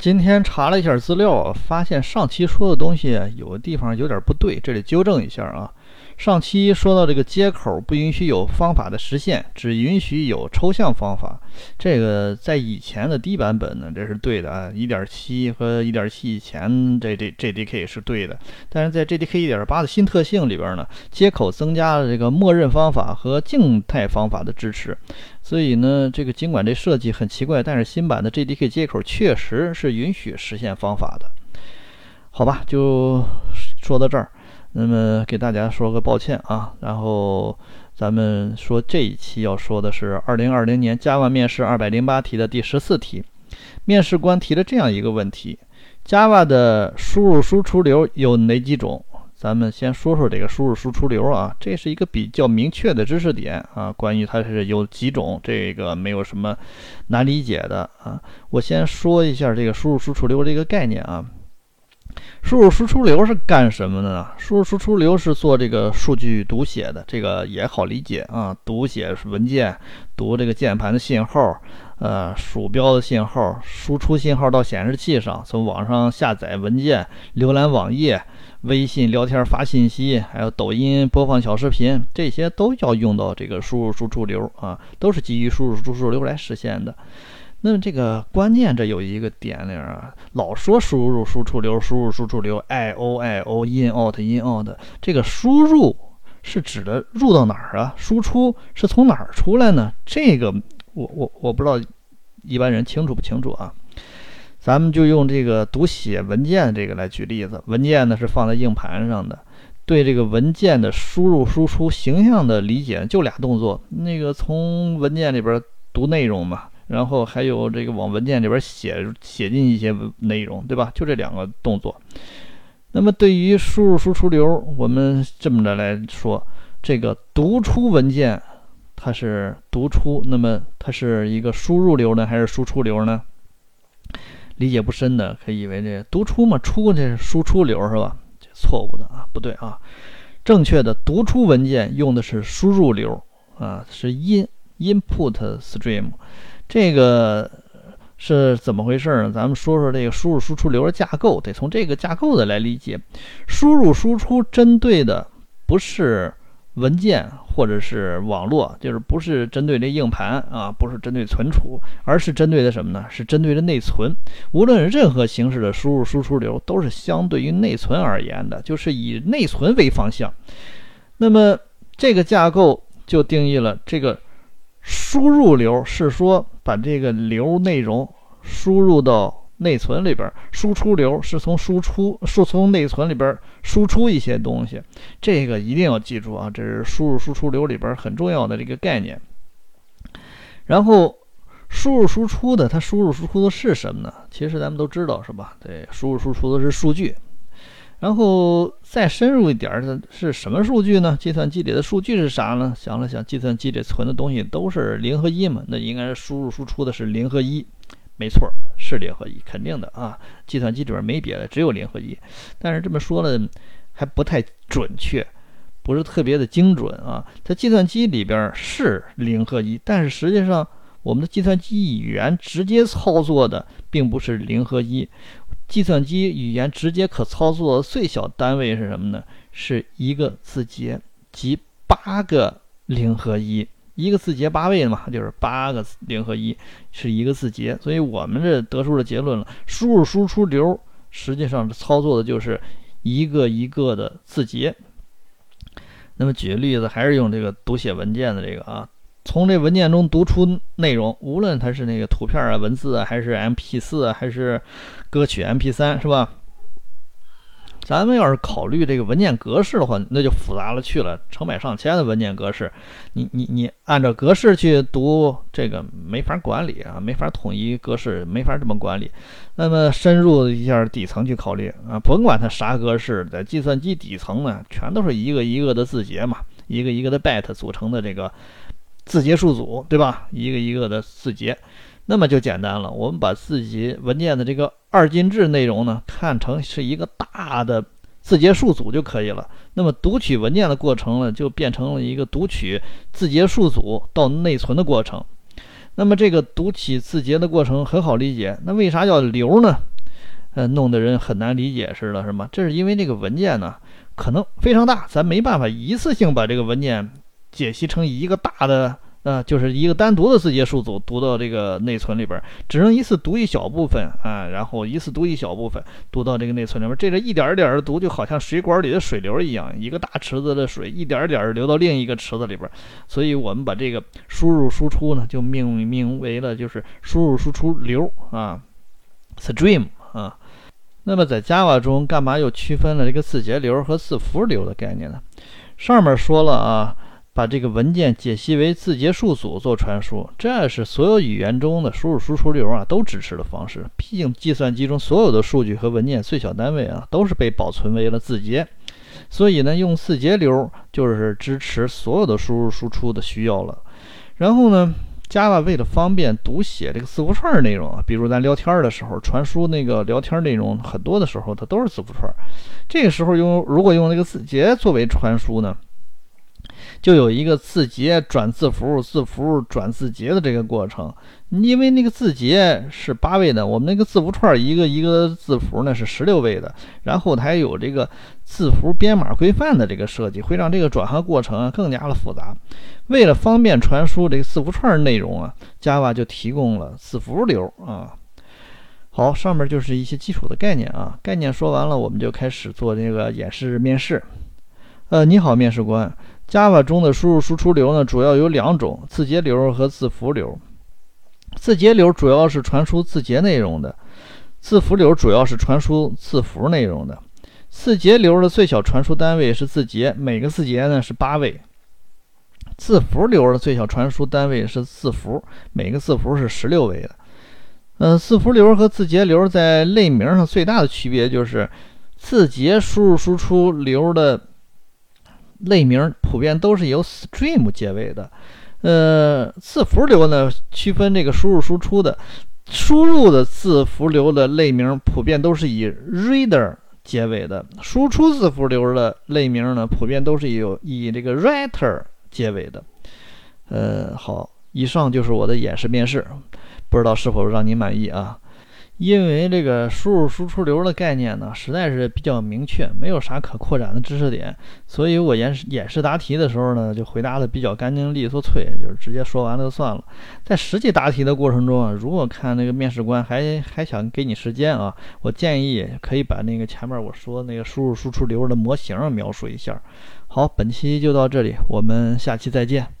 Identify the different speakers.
Speaker 1: 今天查了一下资料，发现上期说的东西有的地方有点不对，这里纠正一下啊。上期说到这个接口不允许有方法的实现，只允许有抽象方法。这个在以前的低版本呢，这是对的啊。一点七和一点七以前这这 JDK 是对的，但是在 JDK 一点八的新特性里边呢，接口增加了这个默认方法和静态方法的支持。所以呢，这个尽管这设计很奇怪，但是新版的 JDK 接口确实是允许实现方法的。好吧，就说到这儿。那么给大家说个抱歉啊，然后咱们说这一期要说的是二零二零年 Java 面试二百零八题的第十四题，面试官提了这样一个问题：Java 的输入输出流有哪几种？咱们先说说这个输入输出流啊，这是一个比较明确的知识点啊，关于它是有几种，这个没有什么难理解的啊。我先说一下这个输入输出流这个概念啊。输入输出流是干什么的呢？输入输出流是做这个数据读写的，这个也好理解啊。读写文件，读这个键盘的信号，呃，鼠标的信号，输出信号到显示器上，从网上下载文件，浏览网页，微信聊天发信息，还有抖音播放小视频，这些都要用到这个输入输出流啊，都是基于输入输出流来实现的。那么这个关键这有一个点里啊，老说输入输出流，输入输出流，I O I O，in out in out，这个输入是指的入到哪儿啊？输出是从哪儿出来呢？这个我我我不知道一般人清楚不清楚啊？咱们就用这个读写文件这个来举例子，文件呢是放在硬盘上的，对这个文件的输入输出形象的理解就俩动作，那个从文件里边读内容嘛。然后还有这个往文件里边写写进一些内容，对吧？就这两个动作。那么对于输入输出流，我们这么着来说，这个读出文件它是读出，那么它是一个输入流呢，还是输出流呢？理解不深的可以以为这读出嘛，出这是输出流是吧？这错误的啊，不对啊，正确的读出文件用的是输入流啊，是 in input stream。这个是怎么回事呢？咱们说说这个输入输出流的架构，得从这个架构的来理解。输入输出针对的不是文件或者是网络，就是不是针对这硬盘啊，不是针对存储，而是针对的什么呢？是针对的内存。无论任何形式的输入输出流，都是相对于内存而言的，就是以内存为方向。那么这个架构就定义了这个。输入流是说把这个流内容输入到内存里边，输出流是从输出是从内存里边输出一些东西，这个一定要记住啊，这是输入输出流里边很重要的这个概念。然后输入输出的，它输入输出的是什么呢？其实咱们都知道是吧？对，输入输出的是数据。然后再深入一点儿，它是什么数据呢？计算机里的数据是啥呢？想了想，计算机里存的东西都是零和一嘛，那应该是输入输出的是零和一，没错，是零和一，肯定的啊。计算机里边没别的，只有零和一。但是这么说呢，还不太准确，不是特别的精准啊。在计算机里边是零和一，但是实际上我们的计算机语言直接操作的并不是零和一。计算机语言直接可操作的最小单位是什么呢？是一个字节，即八个零和一，一个字节八位嘛，就是八个零和一是一个字节。所以我们这得出的结论了：输入输出流实际上操作的就是一个一个的字节。那么举个例子，还是用这个读写文件的这个啊。从这文件中读出内容，无论它是那个图片啊、文字啊，还是 MP4 啊，还是歌曲 MP3，是吧？咱们要是考虑这个文件格式的话，那就复杂了去了，成百上千的文件格式，你你你按照格式去读，这个没法管理啊，没法统一格式，没法这么管理。那么深入一下底层去考虑啊，甭管它啥格式，在计算机底层呢，全都是一个一个的字节嘛，一个一个的 byte 组成的这个。字节数组，对吧？一个一个的字节，那么就简单了。我们把字节文件的这个二进制内容呢，看成是一个大的字节数组就可以了。那么读取文件的过程呢，就变成了一个读取字节数组到内存的过程。那么这个读取字节的过程很好理解。那为啥叫流呢？呃，弄得人很难理解似的，是吗？这是因为这个文件呢，可能非常大，咱没办法一次性把这个文件解析成一个大的。呃，就是一个单独的字节数组读到这个内存里边，只能一次读一小部分啊，然后一次读一小部分读到这个内存里边，这个一点一点的读，就好像水管里的水流一样，一个大池子的水一点点流到另一个池子里边，所以我们把这个输入输出呢，就命名为了就是输入输出流啊，stream 啊。那么在 Java 中，干嘛又区分了这个字节流和字符流的概念呢？上面说了啊。把这个文件解析为字节数组做传输，这是所有语言中的输入输出流啊都支持的方式。毕竟计算机中所有的数据和文件最小单位啊都是被保存为了字节，所以呢，用字节流就是支持所有的输入输出的需要了。然后呢，Java 为了方便读写这个字符串内容啊，比如咱聊天的时候传输那个聊天内容，很多的时候它都是字符串。这个时候用如果用那个字节作为传输呢？就有一个字节转字符，字符转字节的这个过程。因为那个字节是八位的，我们那个字符串一个一个字符呢是十六位的。然后它还有这个字符编码规范的这个设计，会让这个转换过程更加的复杂。为了方便传输这个字符串内容啊，Java 就提供了字符流啊。好，上面就是一些基础的概念啊。概念说完了，我们就开始做这个演示面试。呃，你好，面试官。Java 中的输入输出流呢，主要有两种：字节流和字符流。字节流主要是传输字节内容的，字符流主要是传输字符内容的。字节流的最小传输单位是字节，每个字节呢是八位；字符流的最小传输单位是字符，每个字符是十六位的。嗯，字符流和字节流在类名上最大的区别就是，字节输入输出流的。类名普遍都是由 stream 结尾的，呃，字符流呢区分这个输入输出的，输入的字符流的类名普遍都是以 reader 结尾的，输出字符流的类名呢普遍都是有以这个 writer 结尾的。呃，好，以上就是我的演示面试，不知道是否让您满意啊？因为这个输入输出流的概念呢，实在是比较明确，没有啥可扩展的知识点，所以我演示演示答题的时候呢，就回答的比较干净利索脆，就是直接说完了就算了。在实际答题的过程中啊，如果看那个面试官还还想给你时间啊，我建议可以把那个前面我说那个输入输出流的模型描述一下。好，本期就到这里，我们下期再见。